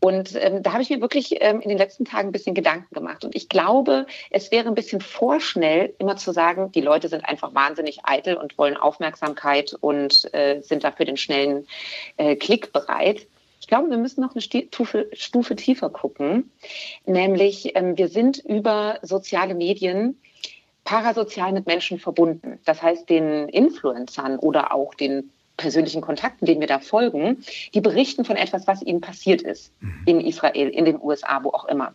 Und ähm, da habe ich mir wirklich ähm, in den letzten Tagen ein bisschen Gedanken gemacht. Und ich glaube, es wäre ein bisschen vorschnell, immer zu sagen, die Leute sind einfach wahnsinnig eitel und wollen Aufmerksamkeit und äh, sind dafür den schnellen äh, Klick bereit. Ich glaube, wir müssen noch eine Stufe, Stufe tiefer gucken. Nämlich, ähm, wir sind über soziale Medien parasozial mit Menschen verbunden. Das heißt, den Influencern oder auch den persönlichen Kontakten, denen wir da folgen, die berichten von etwas, was ihnen passiert ist mhm. in Israel, in den USA, wo auch immer.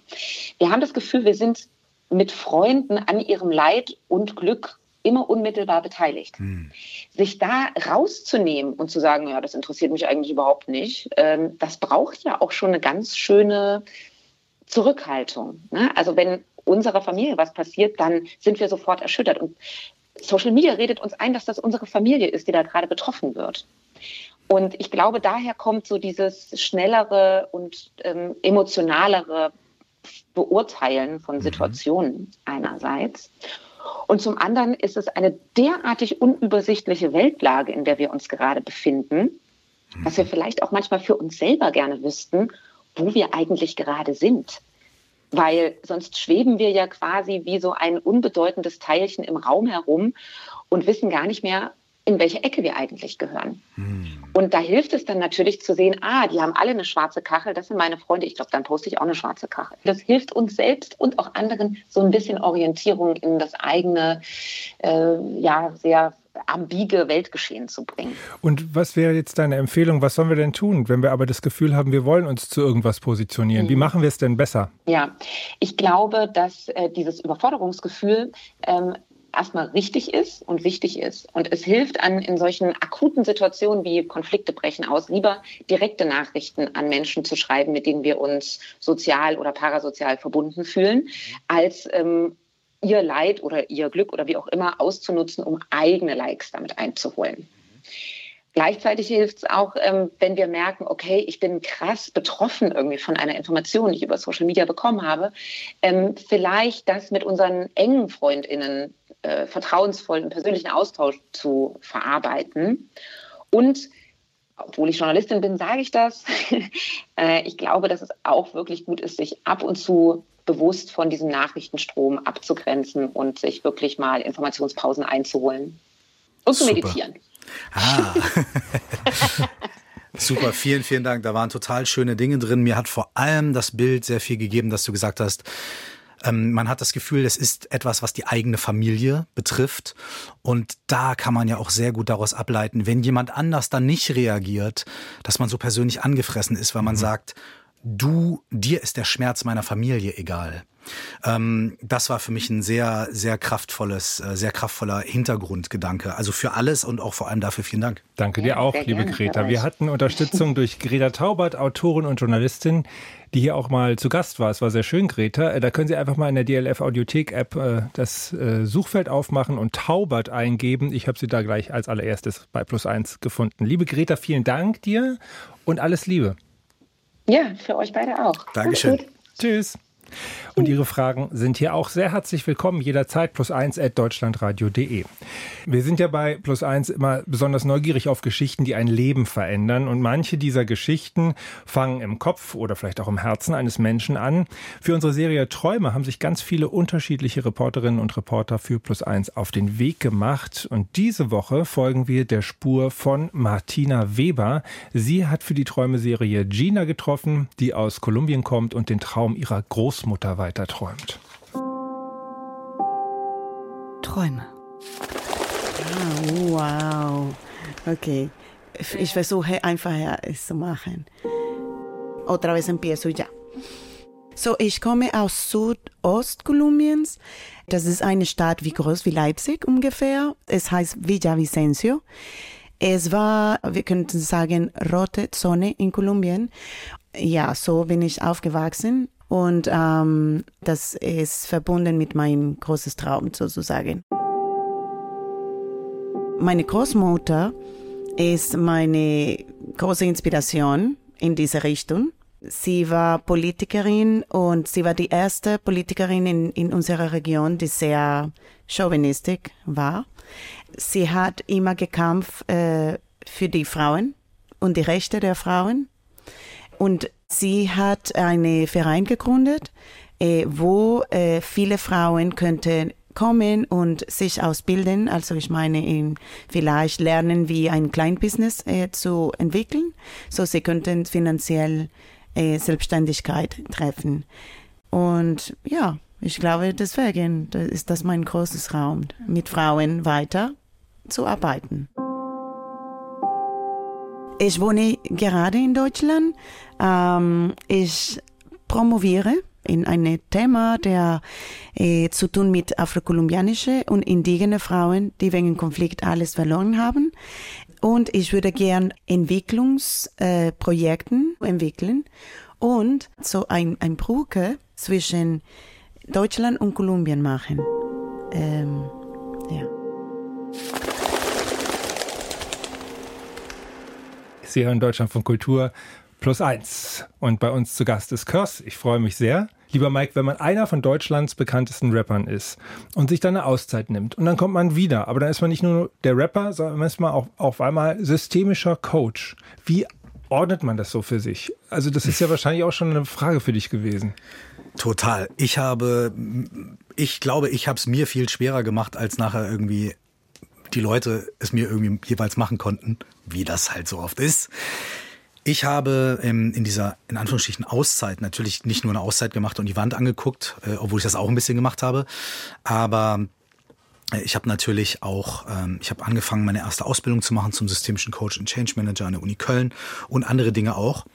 Wir haben das Gefühl, wir sind mit Freunden an ihrem Leid und Glück immer unmittelbar beteiligt. Hm. Sich da rauszunehmen und zu sagen, ja, das interessiert mich eigentlich überhaupt nicht, ähm, das braucht ja auch schon eine ganz schöne Zurückhaltung. Ne? Also wenn unserer Familie was passiert, dann sind wir sofort erschüttert. Und Social Media redet uns ein, dass das unsere Familie ist, die da gerade betroffen wird. Und ich glaube, daher kommt so dieses schnellere und ähm, emotionalere Beurteilen von mhm. Situationen einerseits. Und zum anderen ist es eine derartig unübersichtliche Weltlage, in der wir uns gerade befinden, dass wir vielleicht auch manchmal für uns selber gerne wüssten, wo wir eigentlich gerade sind weil sonst schweben wir ja quasi wie so ein unbedeutendes Teilchen im Raum herum und wissen gar nicht mehr, in welche Ecke wir eigentlich gehören. Hm. Und da hilft es dann natürlich zu sehen, ah, die haben alle eine schwarze Kachel, das sind meine Freunde, ich glaube, dann poste ich auch eine schwarze Kachel. Das hilft uns selbst und auch anderen so ein bisschen Orientierung in das eigene, äh, ja, sehr ambige Weltgeschehen zu bringen. Und was wäre jetzt deine Empfehlung? Was sollen wir denn tun, wenn wir aber das Gefühl haben, wir wollen uns zu irgendwas positionieren? Mhm. Wie machen wir es denn besser? Ja, ich glaube, dass äh, dieses Überforderungsgefühl ähm, erstmal richtig ist und wichtig ist. Und es hilft an in solchen akuten Situationen wie Konflikte brechen aus, lieber direkte Nachrichten an Menschen zu schreiben, mit denen wir uns sozial oder parasozial verbunden fühlen, als ähm, ihr Leid oder ihr Glück oder wie auch immer auszunutzen, um eigene Likes damit einzuholen. Gleichzeitig hilft es auch, ähm, wenn wir merken, okay, ich bin krass betroffen irgendwie von einer Information, die ich über Social Media bekommen habe, ähm, vielleicht das mit unseren engen FreundInnen äh, vertrauensvollen persönlichen Austausch zu verarbeiten und obwohl ich Journalistin bin, sage ich das. Äh, ich glaube, dass es auch wirklich gut ist, sich ab und zu bewusst von diesem Nachrichtenstrom abzugrenzen und sich wirklich mal Informationspausen einzuholen und zu meditieren. Ah. Super, vielen, vielen Dank. Da waren total schöne Dinge drin. Mir hat vor allem das Bild sehr viel gegeben, dass du gesagt hast, ähm, man hat das Gefühl, es ist etwas, was die eigene Familie betrifft. Und da kann man ja auch sehr gut daraus ableiten, wenn jemand anders dann nicht reagiert, dass man so persönlich angefressen ist, weil man mhm. sagt, du, dir ist der Schmerz meiner Familie egal. Ähm, das war für mich ein sehr, sehr kraftvolles, äh, sehr kraftvoller Hintergrundgedanke. Also für alles und auch vor allem dafür vielen Dank. Danke dir auch, liebe Greta. Wir hatten Unterstützung durch Greta Taubert, Autorin und Journalistin, die hier auch mal zu Gast war. Es war sehr schön, Greta. Äh, da können Sie einfach mal in der DLF Audiothek App äh, das Suchfeld aufmachen und Taubert eingeben. Ich habe sie da gleich als allererstes bei Plus Eins gefunden. Liebe Greta, vielen Dank dir und alles Liebe. Ja, für euch beide auch. Dankeschön. Tschüss. Und Ihre Fragen sind hier auch sehr herzlich willkommen, jederzeit plus eins at deutschlandradio.de. Wir sind ja bei plus eins immer besonders neugierig auf Geschichten, die ein Leben verändern. Und manche dieser Geschichten fangen im Kopf oder vielleicht auch im Herzen eines Menschen an. Für unsere Serie Träume haben sich ganz viele unterschiedliche Reporterinnen und Reporter für plus eins auf den Weg gemacht. Und diese Woche folgen wir der Spur von Martina Weber. Sie hat für die Träume-Serie Gina getroffen, die aus Kolumbien kommt und den Traum ihrer Großmutter weiter träumt. Träume. Ah, wow. Okay. Ich versuche einfach es zu machen. Otra vez empiezo ya. So, ich komme aus Südostkolumbiens. Das ist eine Stadt wie groß wie Leipzig ungefähr. Es heißt Villavicencio. Es war, wir könnten sagen, rote Zone in Kolumbien. Ja, so bin ich aufgewachsen und ähm, das ist verbunden mit meinem großen Traum sozusagen. Meine Großmutter ist meine große Inspiration in diese Richtung. Sie war Politikerin und sie war die erste Politikerin in, in unserer Region, die sehr chauvinistisch war. Sie hat immer gekämpft äh, für die Frauen und die Rechte der Frauen. Und Sie hat einen Verein gegründet, äh, wo äh, viele Frauen könnten kommen und sich ausbilden. Also ich meine, in, vielleicht lernen, wie ein Kleinbusiness äh, zu entwickeln, so sie könnten finanziell äh, Selbstständigkeit treffen. Und ja, ich glaube, deswegen ist das mein großes Raum, mit Frauen weiter zu arbeiten. Ich wohne gerade in Deutschland. Ähm, ich promoviere in ein Thema, der äh, zu tun mit afrokolumbianische und indigene Frauen, die wegen Konflikt alles verloren haben. Und ich würde gern Entwicklungsprojekten äh, entwickeln und so ein, ein Brücke zwischen Deutschland und Kolumbien machen. Ähm, ja. Sie hören Deutschland von Kultur plus eins. Und bei uns zu Gast ist Körs. Ich freue mich sehr. Lieber Mike, wenn man einer von Deutschlands bekanntesten Rappern ist und sich dann eine Auszeit nimmt und dann kommt man wieder, aber dann ist man nicht nur der Rapper, sondern man ist mal auch auf einmal systemischer Coach. Wie ordnet man das so für sich? Also das ist ja wahrscheinlich auch schon eine Frage für dich gewesen. Total. Ich habe, ich glaube, ich habe es mir viel schwerer gemacht, als nachher irgendwie die Leute es mir irgendwie jeweils machen konnten, wie das halt so oft ist. Ich habe ähm, in dieser, in Anführungsstrichen, Auszeit natürlich nicht nur eine Auszeit gemacht und die Wand angeguckt, äh, obwohl ich das auch ein bisschen gemacht habe. Aber äh, ich habe natürlich auch, ähm, ich habe angefangen, meine erste Ausbildung zu machen zum systemischen Coach und Change Manager an der Uni Köln und andere Dinge auch.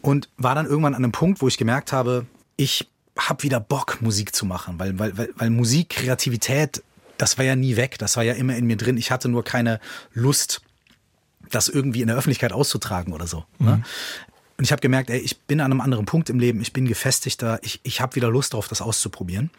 Und war dann irgendwann an einem Punkt, wo ich gemerkt habe, ich habe wieder Bock, Musik zu machen, weil, weil, weil, weil Musik, Kreativität das war ja nie weg, das war ja immer in mir drin. Ich hatte nur keine Lust, das irgendwie in der Öffentlichkeit auszutragen oder so. Ne? Mhm. Und ich habe gemerkt, ey, ich bin an einem anderen Punkt im Leben, ich bin gefestigter, ich, ich habe wieder Lust darauf, das auszuprobieren.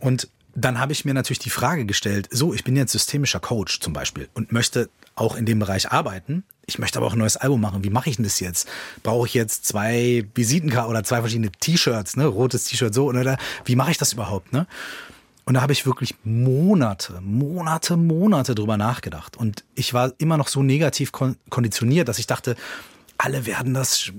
Und dann habe ich mir natürlich die Frage gestellt, so, ich bin jetzt systemischer Coach zum Beispiel und möchte auch in dem Bereich arbeiten. Ich möchte aber auch ein neues Album machen. Wie mache ich denn das jetzt? Brauche ich jetzt zwei Visitenkarten oder zwei verschiedene T-Shirts, ne? Rotes T-Shirt so oder wie mache ich das überhaupt, ne? Und da habe ich wirklich Monate, Monate, Monate drüber nachgedacht. Und ich war immer noch so negativ konditioniert, dass ich dachte, alle werden das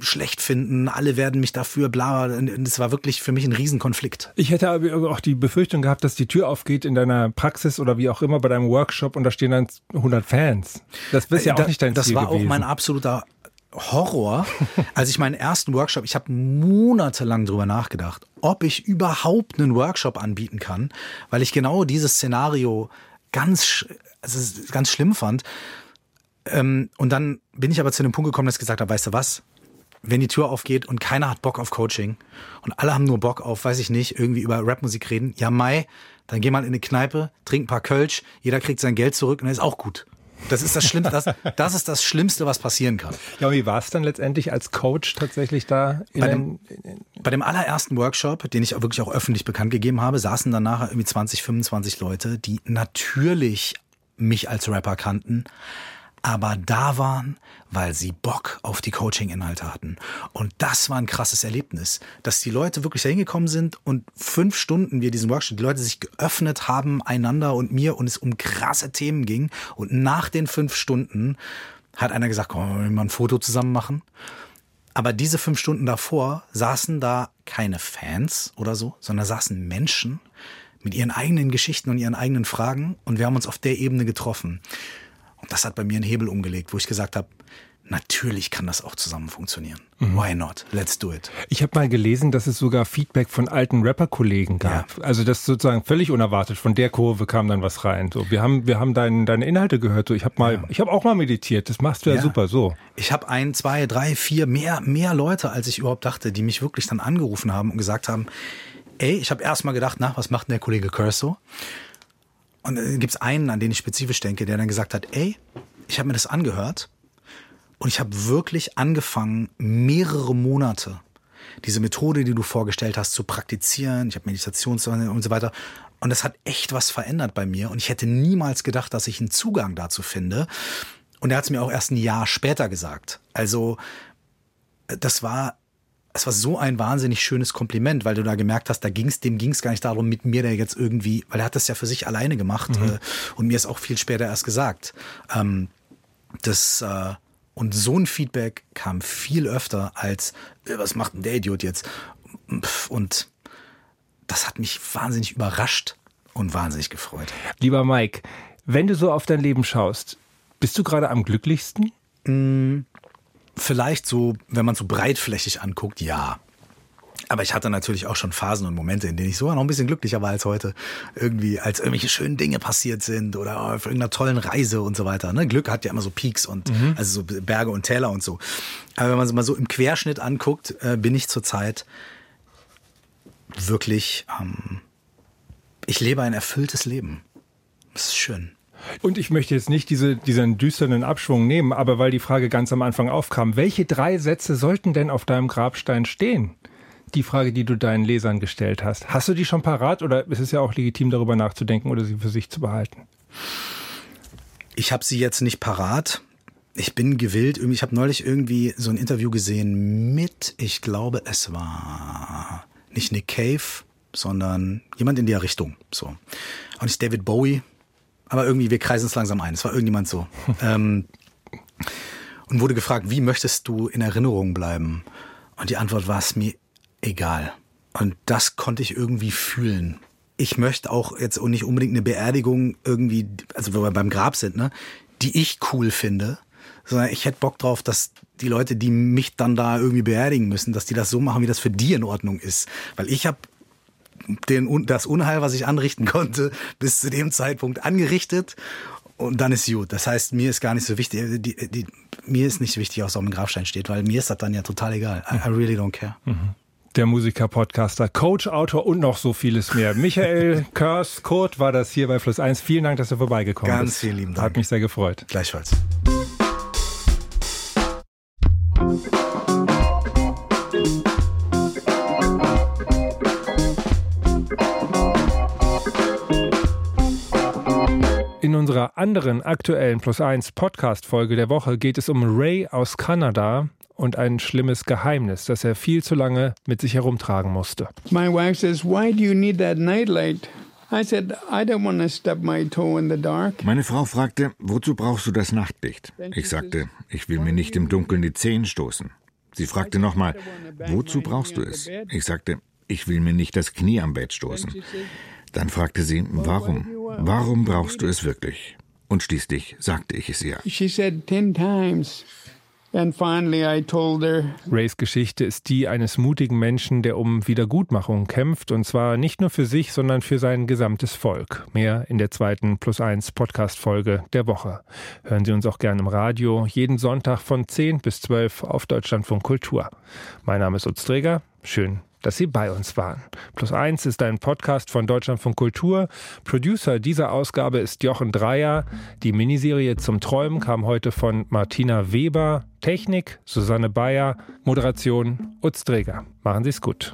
schlecht finden, alle werden mich dafür bla. Und es war wirklich für mich ein Riesenkonflikt. Ich hätte aber auch die Befürchtung gehabt, dass die Tür aufgeht in deiner Praxis oder wie auch immer bei deinem Workshop und da stehen dann 100 Fans. Das ist ja äh, auch nicht dein das Ziel Das war gewesen. auch mein absoluter Horror, als ich meinen ersten Workshop, ich habe monatelang drüber nachgedacht, ob ich überhaupt einen Workshop anbieten kann, weil ich genau dieses Szenario ganz, also ganz schlimm fand. Ähm, und dann bin ich aber zu dem Punkt gekommen, dass ich gesagt habe, weißt du was? Wenn die Tür aufgeht und keiner hat Bock auf Coaching und alle haben nur Bock auf, weiß ich nicht, irgendwie über Rapmusik reden, ja Mai, dann geh mal in eine Kneipe, trink ein paar Kölsch, jeder kriegt sein Geld zurück und dann ist auch gut. Das ist das Schlimmste, das, das ist das Schlimmste, was passieren kann. Ja, wie war es dann letztendlich als Coach tatsächlich da? bei, dem, bei dem allerersten Workshop, den ich auch wirklich auch öffentlich bekannt gegeben habe, saßen dann nachher irgendwie 20, 25 Leute, die natürlich mich als Rapper kannten, aber da waren, weil sie Bock auf die Coaching-Inhalte hatten. Und das war ein krasses Erlebnis, dass die Leute wirklich da hingekommen sind und fünf Stunden wir diesen Workshop, die Leute sich geöffnet haben einander und mir und es um krasse Themen ging. Und nach den fünf Stunden hat einer gesagt, komm, wir mal ein Foto zusammen machen. Aber diese fünf Stunden davor saßen da keine Fans oder so, sondern saßen Menschen mit ihren eigenen Geschichten und ihren eigenen Fragen und wir haben uns auf der Ebene getroffen. Und das hat bei mir einen Hebel umgelegt, wo ich gesagt habe, natürlich kann das auch zusammen funktionieren. Mhm. Why not? Let's do it. Ich habe mal gelesen, dass es sogar Feedback von alten Rapper-Kollegen gab. Ja. Also das sozusagen völlig unerwartet. Von der Kurve kam dann was rein. So, wir haben, wir haben dein, deine Inhalte gehört. So, ich habe mal, ja. ich habe auch mal meditiert. Das machst du ja, ja. super. So. Ich habe ein, zwei, drei, vier mehr, mehr Leute, als ich überhaupt dachte, die mich wirklich dann angerufen haben und gesagt haben, ey, ich habe erst mal gedacht, na, was macht denn der Kollege Curso? Und dann gibt es einen, an den ich spezifisch denke, der dann gesagt hat, ey, ich habe mir das angehört und ich habe wirklich angefangen, mehrere Monate diese Methode, die du vorgestellt hast, zu praktizieren. Ich habe Meditation und so weiter. Und das hat echt was verändert bei mir. Und ich hätte niemals gedacht, dass ich einen Zugang dazu finde. Und er hat es mir auch erst ein Jahr später gesagt. Also das war es war so ein wahnsinnig schönes Kompliment, weil du da gemerkt hast, da ging's, dem ging es gar nicht darum, mit mir der jetzt irgendwie, weil er hat das ja für sich alleine gemacht mhm. äh, und mir ist auch viel später erst gesagt. Ähm, das äh, und so ein Feedback kam viel öfter als, äh, was macht denn der Idiot jetzt? Und das hat mich wahnsinnig überrascht und wahnsinnig gefreut. Lieber Mike, wenn du so auf dein Leben schaust, bist du gerade am glücklichsten? Vielleicht so, wenn man so breitflächig anguckt, ja. Aber ich hatte natürlich auch schon Phasen und Momente, in denen ich sogar noch ein bisschen glücklicher war als heute. Irgendwie, als irgendwelche schönen Dinge passiert sind oder auf irgendeiner tollen Reise und so weiter. Ne? Glück hat ja immer so Peaks und mhm. also so Berge und Täler und so. Aber wenn man es mal so im Querschnitt anguckt, äh, bin ich zurzeit wirklich, ähm, ich lebe ein erfülltes Leben. Das ist schön. Und ich möchte jetzt nicht diese, diesen düsteren Abschwung nehmen, aber weil die Frage ganz am Anfang aufkam, welche drei Sätze sollten denn auf deinem Grabstein stehen? Die Frage, die du deinen Lesern gestellt hast. Hast du die schon parat oder ist es ja auch legitim, darüber nachzudenken oder sie für sich zu behalten? Ich habe sie jetzt nicht parat. Ich bin gewillt. Ich habe neulich irgendwie so ein Interview gesehen mit, ich glaube, es war nicht Nick Cave, sondern jemand in der Richtung. So. Und ist David Bowie aber irgendwie, wir kreisen es langsam ein. Es war irgendjemand so. ähm, und wurde gefragt, wie möchtest du in Erinnerung bleiben? Und die Antwort war es mir egal. Und das konnte ich irgendwie fühlen. Ich möchte auch jetzt nicht unbedingt eine Beerdigung irgendwie, also wo wir beim Grab sind, ne, die ich cool finde, sondern ich hätte Bock drauf, dass die Leute, die mich dann da irgendwie beerdigen müssen, dass die das so machen, wie das für die in Ordnung ist. Weil ich habe den, das Unheil, was ich anrichten konnte, bis zu dem Zeitpunkt angerichtet. Und dann ist gut. Das heißt, mir ist gar nicht so wichtig, die, die, mir ist nicht wichtig, was auf dem Grabstein steht, weil mir ist das dann ja total egal. I, I really don't care. Mhm. Der Musiker, Podcaster, Coach, Autor und noch so vieles mehr. Michael Körs, Kurt war das hier bei Fluss 1. Vielen Dank, dass du vorbeigekommen Ganz bist. Ganz vielen lieben Dank. Hat mich sehr gefreut. Gleichfalls. In unserer anderen aktuellen Plus 1 Podcast-Folge der Woche geht es um Ray aus Kanada und ein schlimmes Geheimnis, das er viel zu lange mit sich herumtragen musste. My wife says, "Why do you need that nightlight?" Meine Frau fragte, wozu brauchst du das Nachtlicht? Ich sagte, ich will mir nicht im Dunkeln die Zehen stoßen. Sie fragte nochmal, wozu brauchst du es? Ich sagte, ich will mir nicht das Knie am Bett stoßen. Dann fragte sie, warum? Warum brauchst du es wirklich? Und schließlich sagte ich es ihr. She said ten times. Rays Geschichte ist die eines mutigen Menschen, der um Wiedergutmachung kämpft, und zwar nicht nur für sich, sondern für sein gesamtes Volk. Mehr in der zweiten Plus 1 Podcast-Folge der Woche. Hören Sie uns auch gerne im Radio, jeden Sonntag von 10 bis 12 auf Deutschlandfunk Kultur. Mein Name ist Utz Träger. Schön, dass Sie bei uns waren. Plus eins ist ein Podcast von Deutschland von Kultur. Producer dieser Ausgabe ist Jochen Dreier. Die Miniserie zum Träumen kam heute von Martina Weber. Technik Susanne Bayer. Moderation Utz Dreger. Machen Sie es gut.